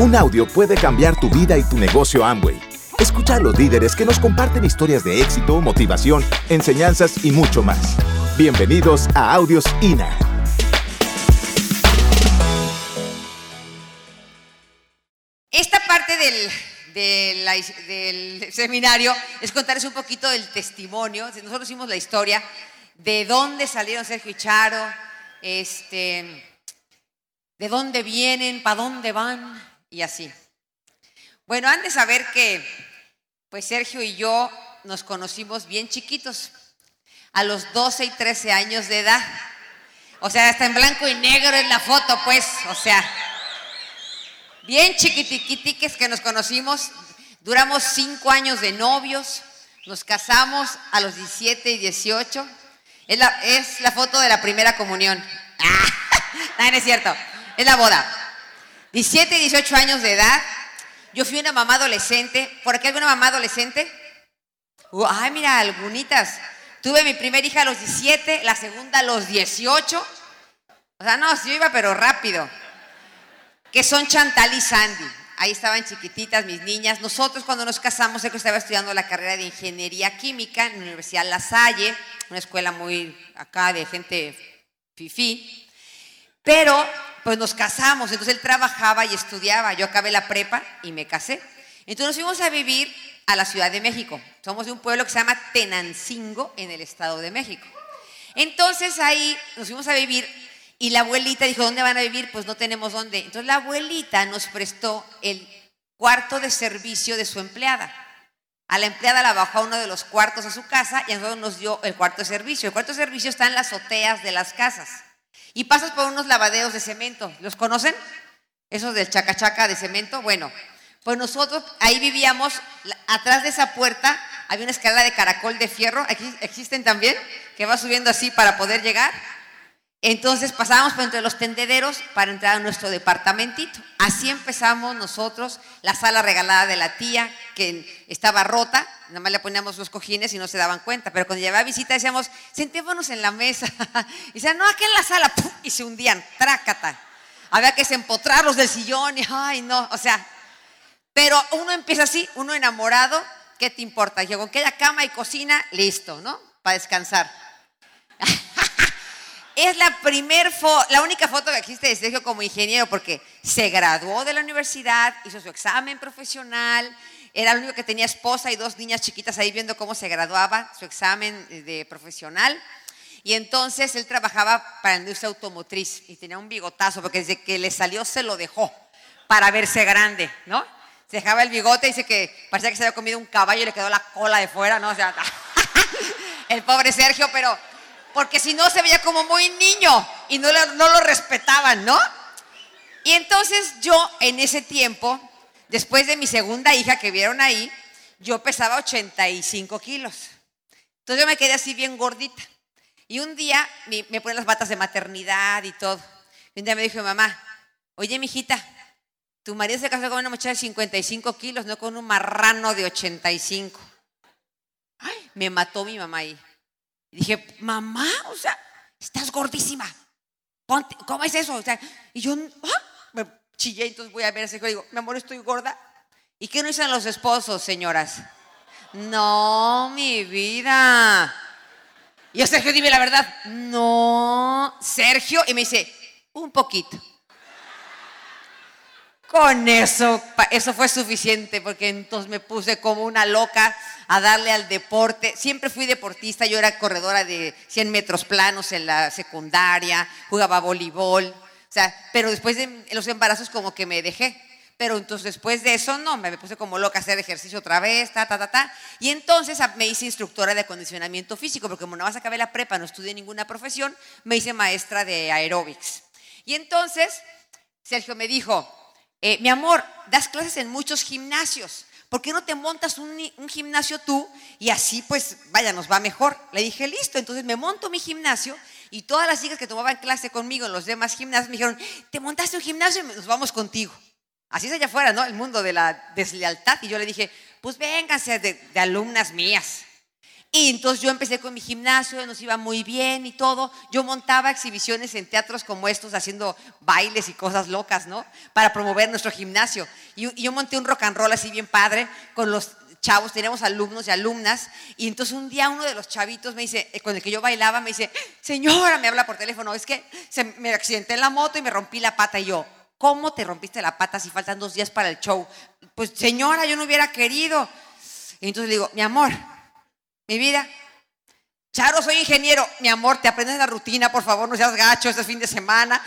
Un audio puede cambiar tu vida y tu negocio Amway. Escucha a los líderes que nos comparten historias de éxito, motivación, enseñanzas y mucho más. Bienvenidos a Audios INA. Esta parte del, seminario es contarles un poquito del testimonio. Nosotros hicimos la historia de dónde salieron Sergio y Charo, este, de dónde vienen, para dónde van y así. Bueno, han de saber que pues Sergio y yo nos conocimos bien chiquitos, a los 12 y 13 años de edad. O sea, hasta en blanco y negro es la foto, pues, o sea, bien chiquitiquitiques que nos conocimos, duramos cinco años de novios, nos casamos a los 17 y 18. Es la, foto de la primera comunión. Ah, no es cierto, es la boda. 17 y 18 años de edad. Yo fui una mamá adolescente. ¿Por aquí alguna mamá adolescente? Uh, ay, mira, algunitas. Tuve mi primera hija a los 17, la segunda a los 18. O sea, no, sí iba, pero rápido. Que son Chantal y Sandy. Ahí estaban chiquititas mis niñas. Nosotros cuando nos casamos, que estaba estudiando la carrera de Ingeniería Química en la Universidad La Salle, una escuela muy acá de gente fifí. Pero pues nos casamos, entonces él trabajaba y estudiaba, yo acabé la prepa y me casé. Entonces nos fuimos a vivir a la Ciudad de México. Somos de un pueblo que se llama Tenancingo en el Estado de México. Entonces ahí nos fuimos a vivir y la abuelita dijo, ¿dónde van a vivir? Pues no tenemos dónde. Entonces la abuelita nos prestó el cuarto de servicio de su empleada. A la empleada la bajó a uno de los cuartos a su casa y a nosotros nos dio el cuarto de servicio. El cuarto de servicio está en las azoteas de las casas y pasas por unos lavaderos de cemento. ¿Los conocen? Esos del chacachaca de cemento. Bueno, pues nosotros ahí vivíamos, atrás de esa puerta había una escalera de caracol de fierro, aquí existen también, que va subiendo así para poder llegar. Entonces pasábamos por entre los tendederos para entrar a nuestro departamentito. Así empezamos nosotros, la sala regalada de la tía, que estaba rota, nada más le poníamos los cojines y no se daban cuenta, pero cuando llevaba visita decíamos, sentémonos en la mesa. y decían, no, aquí en la sala, y se hundían, trácata. Había que empotrarlos del sillón y, ay, no, o sea, pero uno empieza así, uno enamorado, ¿qué te importa? Llegó que haya cama y cocina, listo, ¿no? Para descansar. Es la primer la única foto que existe de Sergio como ingeniero porque se graduó de la universidad, hizo su examen profesional, era el único que tenía esposa y dos niñas chiquitas ahí viendo cómo se graduaba su examen de profesional. Y entonces él trabajaba para la industria automotriz y tenía un bigotazo porque desde que le salió se lo dejó para verse grande, ¿no? Se dejaba el bigote y dice que parecía que se había comido un caballo y le quedó la cola de fuera, ¿no? O sea, el pobre Sergio, pero porque si no se veía como muy niño y no, lo respetaban, ¿no? Y entonces yo en ese tiempo, después de mi segunda hija que vieron ahí, yo pesaba 85 kilos. Entonces yo me quedé así bien gordita. Y un día me, me ponen las batas de maternidad y todo. Y un día me dijo mamá, oye, mijita, tu marido se casó con una muchacha de 55 kilos, no con un marrano de 85. Ay, me mató mi mamá ahí. Y dije, mamá, o sea, estás gordísima. ¿Cómo es eso? O sea, y yo ¡ah! me chillé, entonces voy a ver ese y digo, mi amor, estoy gorda. ¿Y qué no dicen los esposos, señoras? No, mi vida. Y yo, Sergio, dime la verdad. No, Sergio. Y me dice, un poquito. Con eso, eso fue suficiente, porque entonces me puse como una loca a darle al deporte. Siempre fui deportista, yo era corredora de 100 metros planos en la secundaria, jugaba voleibol, o sea, pero después de los embarazos como que me dejé. Pero entonces después de eso, no, me puse como loca a hacer ejercicio otra vez, ta, ta, ta, ta. Y entonces me hice instructora de acondicionamiento físico, porque como no vas a acabar la prepa, no estudié ninguna profesión, me hice maestra de aeróbics. Y entonces Sergio me dijo, eh, mi amor, das clases en muchos gimnasios. ¿Por qué no te montas un, gimnasio tú y así pues, vaya, nos va mejor? Le dije, listo, entonces me monto mi gimnasio y todas las chicas que tomaban clase conmigo en los demás gimnasios me dijeron, te montaste un gimnasio y nos vamos contigo. Así es allá afuera, ¿no? El mundo de la deslealtad. Y yo le dije, pues vénganse de, de alumnas mías. Y entonces yo empecé con mi gimnasio, nos iba muy bien y todo. Yo montaba exhibiciones en teatros como estos, haciendo bailes y cosas locas, ¿no? Para promover nuestro gimnasio. Y, yo monté un rock and roll así bien padre con los chavos, teníamos alumnos y alumnas, y entonces un día uno de los chavitos me dice, eh, con el que yo bailaba, me dice, señora, me habla por teléfono, es que me accidenté en la moto y me rompí la pata, y yo, ¿cómo te rompiste la pata si faltan dos días para el show? Pues señora, yo no hubiera querido. Y entonces le digo, mi amor, mi vida, Charo, soy ingeniero, mi amor, te aprendes la rutina, por favor, no seas gacho este fin de semana.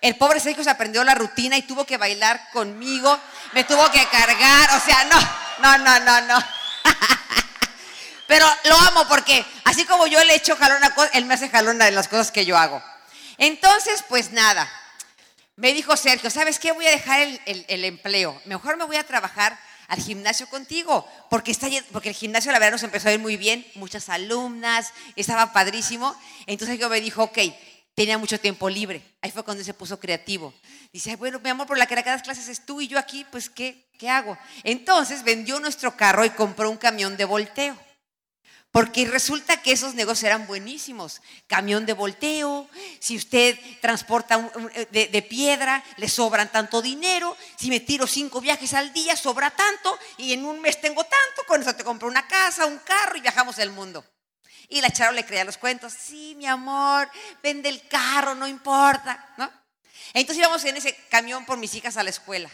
El pobre Sergio se aprendió la rutina y tuvo que bailar conmigo, me tuvo que cargar, o sea, no, no, no, no, no. Pero lo amo porque así como yo le echo jalón a cosas, él me hace jalón de las cosas que yo hago. Entonces, pues nada, me dijo Sergio, ¿sabes qué? Voy a dejar el, empleo. Mejor me voy a trabajar al gimnasio contigo, porque, está, porque el gimnasio la verdad nos empezó a ir muy bien, muchas alumnas, estaba padrísimo. Entonces yo me dijo, ok, tenía mucho tiempo libre. Ahí fue cuando se puso creativo. Dice, bueno, mi amor, por la que das clases es tú y yo aquí, pues, ¿qué, ¿qué hago? Entonces vendió nuestro carro y compró un camión de volteo. Porque resulta que esos negocios eran buenísimos. Camión de volteo, si usted transporta de, de, piedra, le sobran tanto dinero. Si me tiro cinco viajes al día, sobra tanto. Y en un mes tengo tanto. Con eso te compro una casa, un carro y viajamos el mundo. Y la Charo le creía los cuentos. Sí, mi amor, vende el carro, no importa. ¿no? Entonces íbamos en ese camión por mis hijas a la escuela.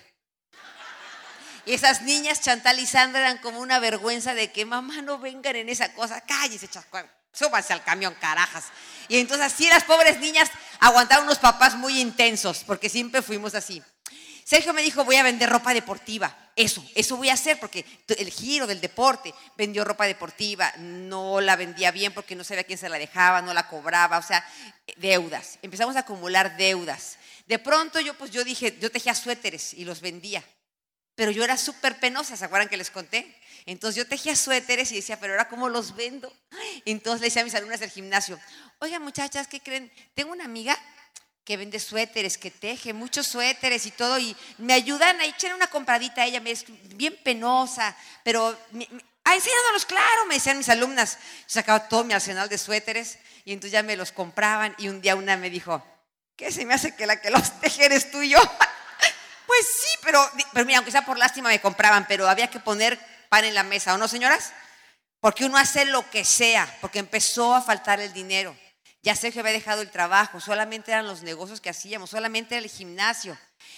Y esas niñas, Chantal y Sandra, eran como una vergüenza de que mamá no vengan en esa cosa. Cállese, chascuán. Súbanse al camión, carajas. Y entonces así las pobres niñas aguantaron unos papás muy intensos, porque siempre fuimos así. Sergio me dijo, voy a vender ropa deportiva. Eso, eso voy a hacer porque el giro del deporte vendió ropa deportiva, no la vendía bien porque no sabía quién se la dejaba, no la cobraba, o sea, deudas. Empezamos a acumular deudas. De pronto yo pues yo dije, yo tejía suéteres y los vendía. Pero yo era súper penosa, ¿se acuerdan que les conté? Entonces yo tejía suéteres y decía, pero ahora cómo los vendo. Entonces le decía a mis alumnas del gimnasio, oigan muchachas, ¿qué creen? Tengo una amiga que vende suéteres, que teje muchos suéteres y todo, y me ayudan a echar una compradita a ella, me es bien penosa, pero ah, enseñándolos, claro, me decían mis alumnas. Yo sacaba todo mi arsenal de suéteres y entonces ya me los compraban y un día una me dijo, ¿qué se me hace que la que los teje eres tú y yo? pues sí, pero, mira, aunque sea por lástima me compraban, pero había que poner pan en la mesa, ¿o no, señoras? Porque uno hace lo que sea, porque empezó a faltar el dinero. Ya Sergio había dejado el trabajo, solamente eran los negocios que hacíamos, solamente era el gimnasio.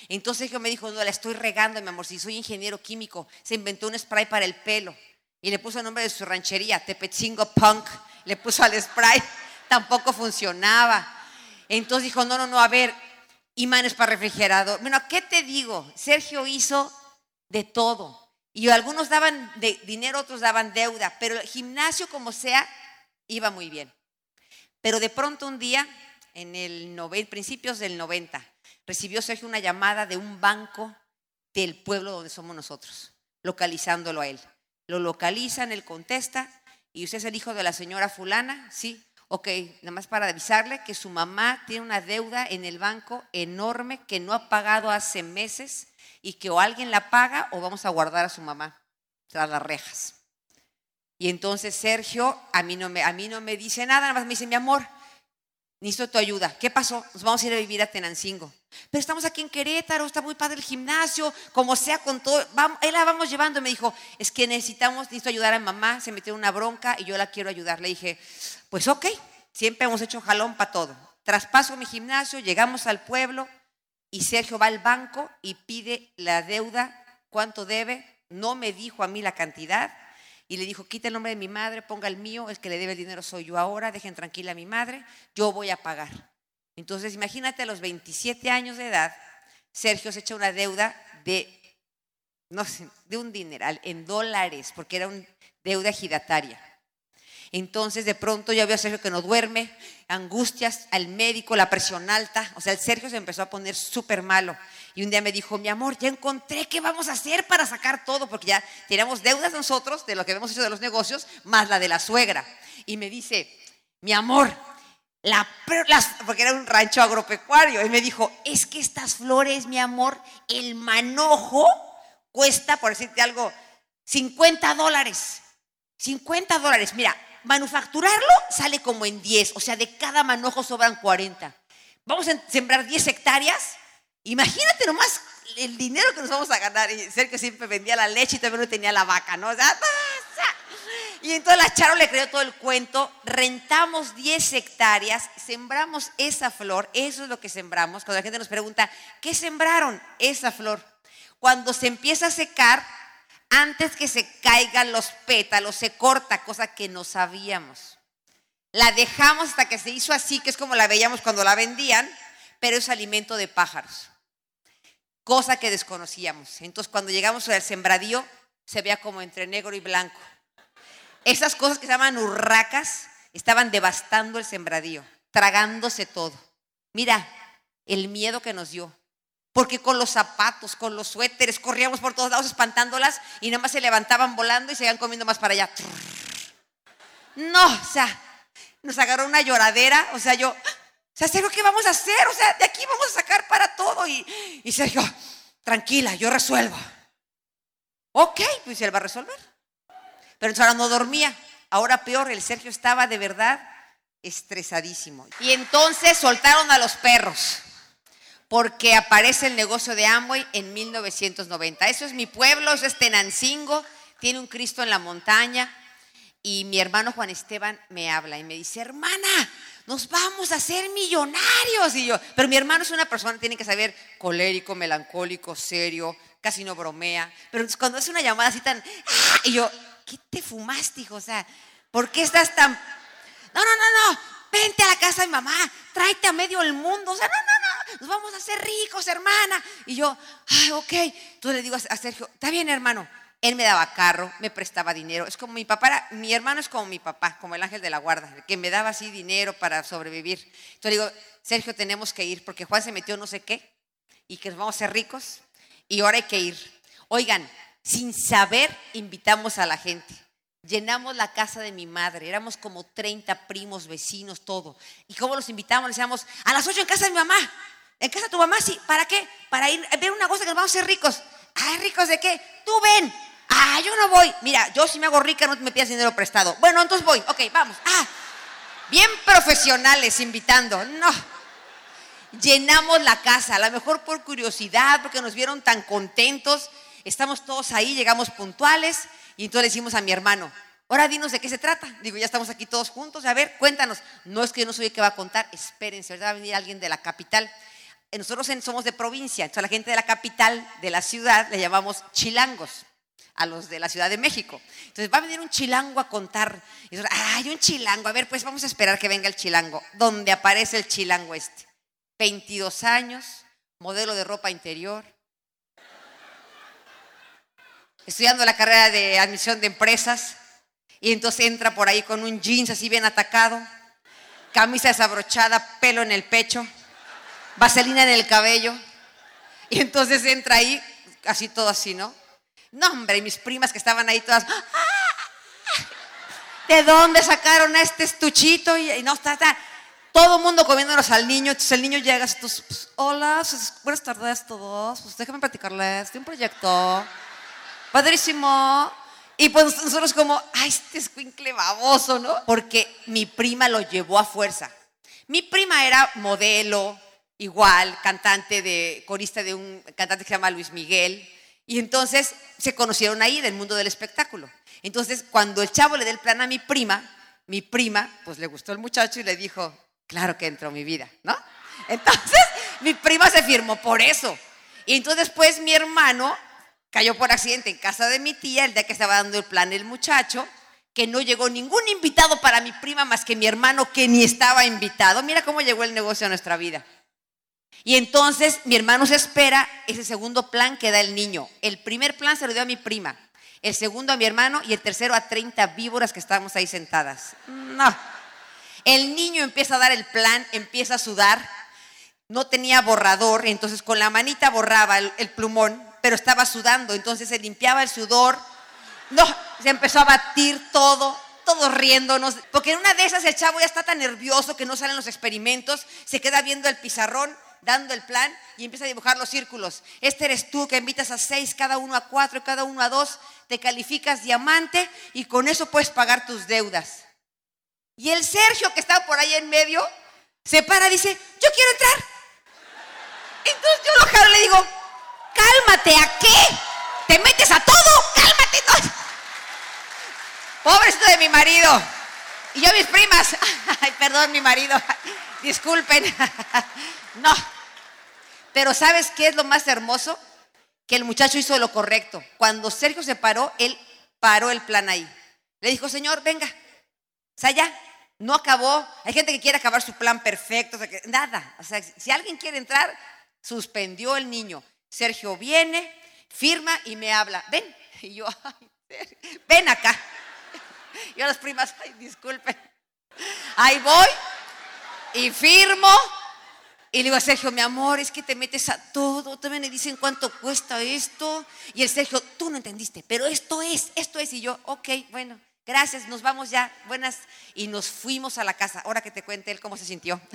Entonces Sergio me dijo, no, la estoy regando, mi amor, si soy ingeniero químico, se inventó un spray para el pelo y le puso el nombre de su ranchería, Tepechingo Punk, le puso al spray, tampoco funcionaba. Entonces dijo, no, no, no, a ver, imanes para refrigerador. Bueno, ¿qué te digo? Sergio hizo de todo. Y algunos daban de dinero, otros daban deuda, pero el gimnasio como sea iba muy bien. Pero de pronto un día, en el principios del 90, recibió Sergio una llamada de un banco del pueblo donde somos nosotros, localizándolo a él. Lo localizan, él contesta, y usted es el hijo de la señora fulana, sí. Ok, nada más para avisarle que su mamá tiene una deuda en el banco enorme que no ha pagado hace meses y que o alguien la paga o vamos a guardar a su mamá tras las rejas. Y entonces Sergio a mí no me, a mí no me dice nada, nada más me dice, mi amor, necesito tu ayuda. ¿Qué pasó? Nos vamos a ir a vivir a Tenancingo. Pero estamos aquí en Querétaro, está muy padre el gimnasio, como sea con todo. Él la vamos llevando. Me dijo, es que necesitamos, necesito ayudar a mamá, se metió en una bronca y yo la quiero ayudar. Le dije, pues ok, siempre hemos hecho jalón para todo. Traspaso mi gimnasio, llegamos al pueblo y Sergio va al banco y pide la deuda, cuánto debe. No me dijo a mí la cantidad y le dijo, quita el nombre de mi madre, ponga el mío, el que le debe el dinero soy yo ahora, dejen tranquila a mi madre, yo voy a pagar. Entonces, imagínate a los 27 años de edad, Sergio se echa una deuda de, no sé, de un dineral, en dólares, porque era una deuda girataria. Entonces de pronto ya veo a Sergio que no duerme, angustias, al médico, la presión alta. O sea, el Sergio se empezó a poner súper malo. Y un día me dijo, mi amor, ya encontré qué vamos a hacer para sacar todo, porque ya teníamos deudas nosotros de lo que hemos hecho de los negocios, más la de la suegra. Y me dice, mi amor, la, porque era un rancho agropecuario. Y me dijo, es que estas flores, mi amor, el manojo cuesta, por decirte algo, 50 dólares. 50 dólares. Mira, manufacturarlo sale como en 10, o sea, de cada manojo sobran 40. Vamos a sembrar 10 hectáreas. Imagínate nomás el dinero que nos vamos a ganar. Y que siempre vendía la leche y también no tenía la vaca, ¿no? O sea, y entonces la Charo le creó todo el cuento, rentamos 10 hectáreas, sembramos esa flor, eso es lo que sembramos. Cuando la gente nos pregunta, ¿qué sembraron? Esa flor. Cuando se empieza a secar, antes que se caigan los pétalos, se corta, cosa que no sabíamos. La dejamos hasta que se hizo así, que es como la veíamos cuando la vendían, pero es alimento de pájaros, cosa que desconocíamos. Entonces cuando llegamos al sembradío, se veía como entre negro y blanco. Esas cosas que se llaman urracas estaban devastando el sembradío, tragándose todo. Mira, el miedo que nos dio. Porque con los zapatos, con los suéteres, corríamos por todos lados espantándolas y nada más se levantaban volando y se iban comiendo más para allá. No, o sea, nos agarró una lloradera, o sea, yo, o sea, Sergio, ¿qué vamos a hacer? O sea, de aquí vamos a sacar para todo. Y, y Sergio, tranquila, yo resuelvo. Ok, pues él va a resolver. Pero entonces ahora no dormía. Ahora peor, el Sergio estaba de verdad estresadísimo. Y entonces soltaron a los perros porque aparece el negocio de Amway en 1990. Eso es mi pueblo, eso es Tenancingo, tiene un Cristo en la montaña. Y mi hermano Juan Esteban me habla y me dice, hermana, nos vamos a hacer millonarios. Y yo, pero mi hermano es una persona, tiene que saber, colérico, melancólico, serio, casi no bromea. Pero cuando hace una llamada así tan... ¡ah! Y yo, ¿qué te fumaste, hijo? O sea, ¿por qué estás tan... No, no, no, no, vente a la casa de mamá, tráete a medio el mundo. O sea, no, no, no, nos vamos a hacer ricos, hermana. Y yo, ay, ok. Entonces le digo a Sergio, está bien, hermano. Él me daba carro, me prestaba dinero. Es como mi papá, mi hermano es como mi papá, como el ángel de la guarda, que me daba así dinero para sobrevivir. Entonces le digo, Sergio, tenemos que ir porque Juan se metió no sé qué y que nos vamos a ser ricos y ahora hay que ir. Oigan, sin saber, invitamos a la gente. Llenamos la casa de mi madre, éramos como 30 primos, vecinos, todo. ¿Y cómo los invitamos? Le decíamos, a las 8 en casa de mi mamá. ¿En casa de tu mamá? Sí. ¿Para qué? Para ir a ver una cosa que nos vamos a ser ricos. ¿Ah, ricos de qué? Tú ven. Ah, yo no voy. Mira, yo si me hago rica no me pidas dinero prestado. Bueno, entonces voy. Ok, vamos. Ah, bien profesionales invitando. No. Llenamos la casa, a lo mejor por curiosidad, porque nos vieron tan contentos. Estamos todos ahí, llegamos puntuales y entonces le decimos a mi hermano, ahora dinos de qué se trata. Digo, ya estamos aquí todos juntos, a ver, cuéntanos. No es que yo no soy el que va a contar, espérense, ahorita va a venir alguien de la capital. Eh, nosotros somos de provincia, entonces a la gente de la capital, de la ciudad, le llamamos chilangos a los de la Ciudad de México. Entonces va a venir un chilango a contar. Y hay un chilango. A ver, pues vamos a esperar que venga el chilango. Donde aparece el chilango este. 22 años, modelo de ropa interior, estudiando la carrera de admisión de empresas y entonces entra por ahí con un jeans así bien atacado, camisa desabrochada, pelo en el pecho, vaselina en el cabello y entonces entra ahí así todo así, ¿no? No, hombre, y mis primas que estaban ahí todas, ¡Ah! ¿de dónde sacaron este estuchito? Y, no, está, está todo el mundo comiéndonos al niño, entonces el niño llega, entonces, pues, hola, pues, buenas tardes todos, pues déjame platicarles un proyecto padrísimo. Y pues nosotros como, ay, este escuincle baboso, ¿no? Porque mi prima lo llevó a fuerza. Mi prima era modelo, igual, cantante de, corista de un cantante que se llama Luis Miguel. Y entonces se conocieron ahí del mundo del espectáculo. Entonces, cuando el chavo le dio el plan a mi prima, mi prima, pues le gustó el muchacho y le dijo, claro que entró mi vida, ¿no? Entonces, mi prima se firmó por eso. Y entonces después mi hermano cayó por accidente en casa de mi tía el día que estaba dando el plan el muchacho, que no llegó ningún invitado para mi prima más que mi hermano que ni estaba invitado. Mira cómo llegó el negocio a nuestra vida. Y entonces mi hermano se espera ese segundo plan que da el niño. El primer plan se lo dio a mi prima, el segundo a mi hermano y el tercero a 30 víboras que estábamos ahí sentadas. No. El niño empieza a dar el plan, empieza a sudar, no tenía borrador, entonces con la manita borraba el, el plumón pero estaba sudando, entonces se limpiaba el sudor. No, se empezó a batir todo, todos riéndonos, porque en una de esas el chavo ya está tan nervioso que no salen los experimentos, se queda viendo el pizarrón, dando el plan y empieza a dibujar los círculos. Este eres tú que invitas a seis, cada uno a cuatro, cada uno a dos, te calificas diamante y con eso puedes pagar tus deudas. Y el Sergio, que estaba por ahí en medio, se para y dice, yo quiero entrar. Entonces yo lo jalo y le digo, cálmate, ¿a qué? ¿Te metes a todo? Cálmate. No. Pobrecito de mi marido. Y yo mis primas, ay, perdón, mi marido, disculpen. No. Pero ¿sabes qué es lo más hermoso? Que el muchacho hizo lo correcto. Cuando Sergio se paró, él paró el plan ahí. Le dijo, Señor, venga. O sea, ya, no acabó. Hay gente que quiere acabar su plan perfecto. nada. O sea, si alguien quiere entrar, suspendió el niño. Sergio viene, firma y me habla. Ven. Y yo, ay, ven acá. Y a las primas, ay, disculpen. Ahí voy y firmo. Y le digo a Sergio, mi amor, es que te metes a todo. También me dicen cuánto cuesta esto. Y el Sergio, tú no entendiste, pero esto es, esto es. Y yo, ok, bueno, gracias, nos vamos ya. Buenas. Y nos fuimos a la casa. Ahora que te cuente él cómo se sintió.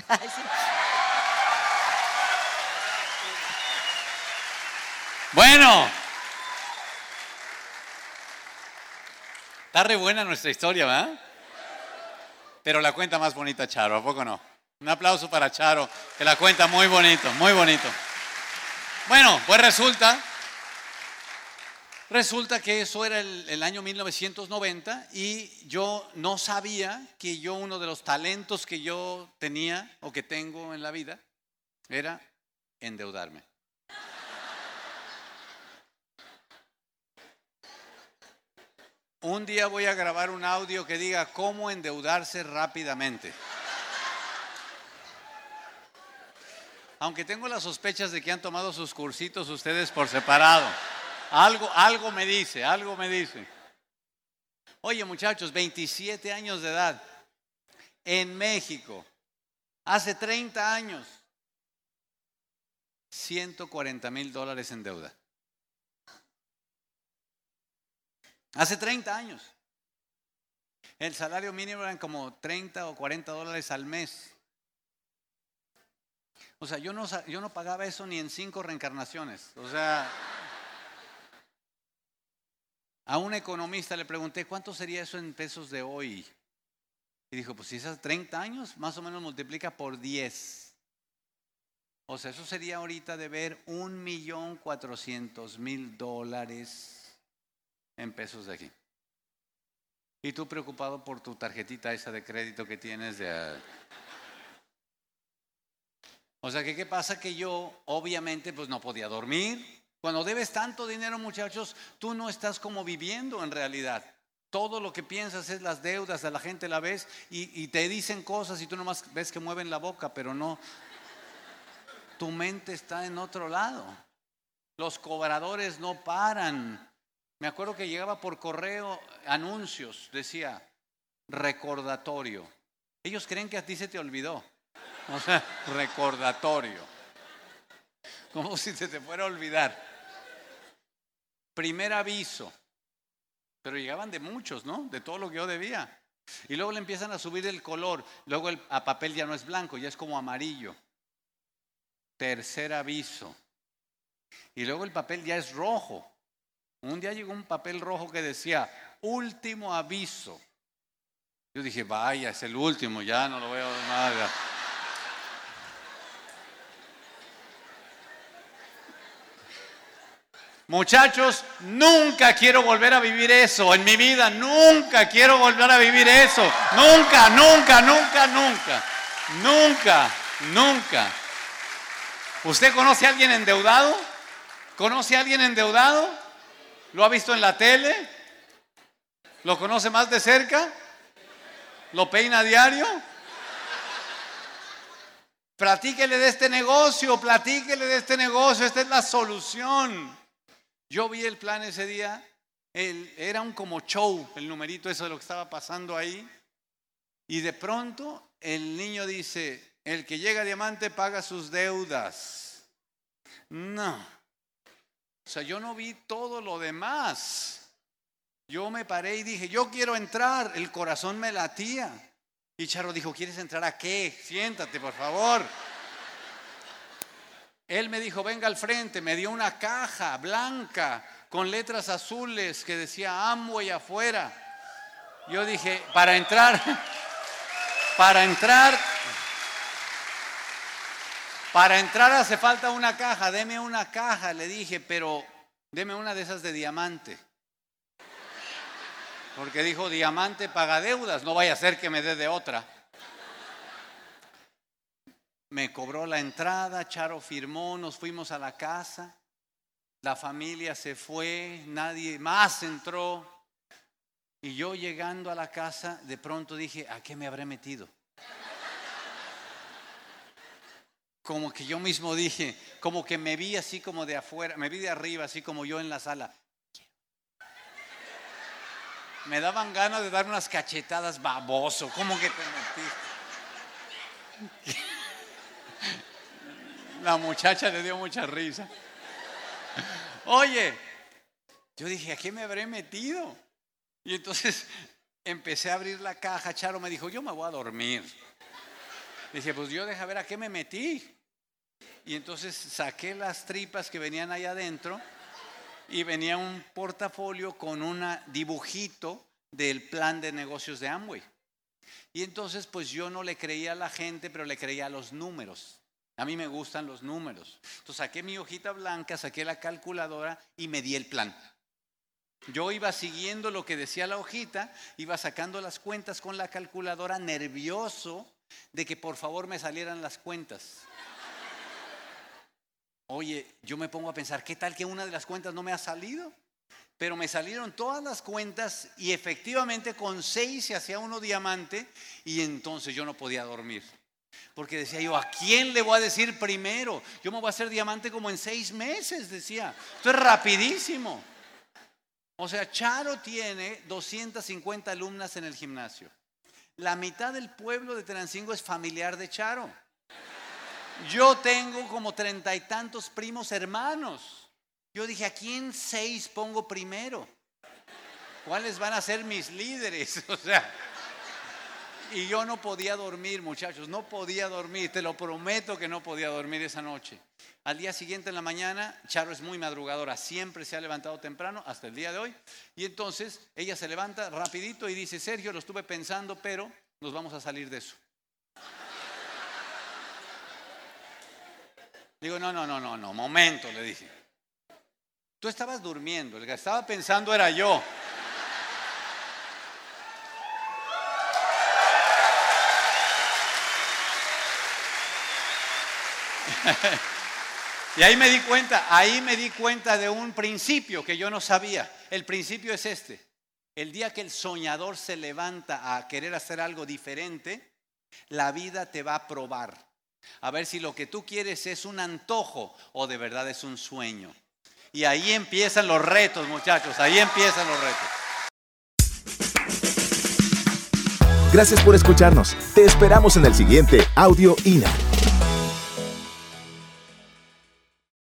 Bueno, Está re buena nuestra historia, ¿verdad? Pero la cuenta más bonita Charo, ¿a poco no? Un aplauso para Charo, que la cuenta muy bonito, muy bonito. Bueno, pues resulta, resulta que eso era el, año 1990 y yo no sabía que yo uno de los talentos que yo tenía o que tengo en la vida era endeudarme. Un día voy a grabar un audio que diga cómo endeudarse rápidamente. Aunque tengo las sospechas de que han tomado sus cursitos ustedes por separado. Algo, algo me dice, algo me dice. Oye muchachos, 27 años de edad, en México, hace 30 años, 140 mil dólares en deuda. Hace 30 años. El salario mínimo eran como 30 o 40 dólares al mes. O sea, yo no, yo no pagaba eso ni en cinco reencarnaciones. O sea, a un economista le pregunté, ¿cuánto sería eso en pesos de hoy? Y dijo, pues si esas 30 años, más o menos multiplica por 10. O sea, eso sería ahorita de ver un millón cuatrocientos mil dólares en pesos de aquí. Y tú preocupado por tu tarjetita esa de crédito que tienes de... O sea, que qué pasa que yo obviamente pues no podía dormir. Cuando debes tanto dinero, muchachos, tú no estás como viviendo en realidad. Todo lo que piensas es las deudas, de la gente la ves y, y te dicen cosas y tú nomás ves que mueven la boca, pero no. Tu mente está en otro lado. Los cobradores no paran. Me acuerdo que llegaba por correo anuncios, decía recordatorio. Ellos creen que a ti se te olvidó. O sea, recordatorio. Como si se te fuera a olvidar. Primer aviso. Pero llegaban de muchos, ¿no? De todo lo que yo debía. Y luego le empiezan a subir el color. Luego el papel ya no es blanco, ya es como amarillo. Tercer aviso. Y luego el papel ya es rojo. Un día llegó un papel rojo que decía, último aviso. Yo dije, vaya, es el último, ya no lo veo nada. Muchachos, nunca quiero volver a vivir eso en mi vida, nunca quiero volver a vivir eso, nunca, nunca, nunca, nunca, nunca, nunca. ¿Usted conoce a alguien endeudado? ¿Conoce a alguien endeudado? ¿Lo ha visto en la tele? ¿Lo conoce más de cerca? ¿Lo peina a diario? Platíquele de este negocio, platíquele de este negocio, esta es la solución. Yo vi el plan ese día, era un como show, el numerito eso de lo que estaba pasando ahí. Y de pronto el niño dice, el que llega a diamante paga sus deudas. No. O sea, yo no vi todo lo demás. Yo me paré y dije, yo quiero entrar. El corazón me latía. Y Charo dijo, ¿quieres entrar a qué? Siéntate, por favor. Él me dijo, venga al frente. Me dio una caja blanca con letras azules que decía Amway afuera. Yo dije, para entrar, Para entrar, para entrar hace falta una caja, deme una caja, le dije, pero deme una de esas de diamante. Porque dijo, diamante paga deudas, no vaya a ser que me dé de otra. Me cobró la entrada, Charo firmó, nos fuimos a la casa, la familia se fue, nadie más entró. Y yo llegando a la casa, de pronto dije, ¿a qué me habré metido? Como que yo mismo dije, como que me vi así como de afuera, me vi de arriba, así como yo en la sala. Me daban ganas de dar unas cachetadas baboso, como que te metí. La muchacha le dio mucha risa. Oye, yo dije, ¿a qué me habré metido? Y entonces empecé a abrir la caja. Charo me dijo, yo me voy a dormir. Dije, pues yo deja ver a qué me metí. Y entonces saqué las tripas que venían ahí adentro y venía un portafolio con un dibujito del plan de negocios de Amway. Y entonces pues yo no le creía a la gente, pero le creía a los números. A mí me gustan los números. Entonces saqué mi hojita blanca, saqué la calculadora y me di el plan. Yo iba siguiendo lo que decía la hojita, iba sacando las cuentas con la calculadora, nervioso de que por favor me salieran las cuentas. Oye, yo me pongo a pensar, ¿qué tal que una de las cuentas no me ha salido? Pero me salieron todas las cuentas y efectivamente con seis se hacía uno diamante y entonces yo no podía dormir. Porque decía yo, ¿a quién le voy a decir primero? Yo me voy a hacer diamante como en seis meses, decía. Esto es rapidísimo. O sea, Charo tiene 250 alumnas en el gimnasio. La mitad del pueblo de Tenancingo es familiar de Charo. Yo tengo como treinta y tantos primos hermanos. Yo dije, ¿a quién seis pongo primero? ¿Cuáles van a ser mis líderes? O sea, y yo no podía dormir, muchachos, no podía dormir, te lo prometo que no podía dormir esa noche. Al día siguiente en la mañana, Charo es muy madrugadora, siempre se ha levantado temprano hasta el día de hoy. Y entonces ella se levanta rapidito y dice, Sergio, lo estuve pensando, pero nos vamos a salir de eso. Digo, no, no, no, no, no, momento, le dije. Tú estabas durmiendo, el que estaba pensando era yo. Y ahí me di cuenta, ahí me di cuenta de un principio que yo no sabía. El principio es este. El día que el soñador se levanta a querer hacer algo diferente, la vida te va a probar. A ver si lo que tú quieres es un antojo o de verdad es un sueño. Y ahí empiezan los retos, muchachos, ahí empiezan los retos. Gracias por escucharnos. Te esperamos en el siguiente Audio INA.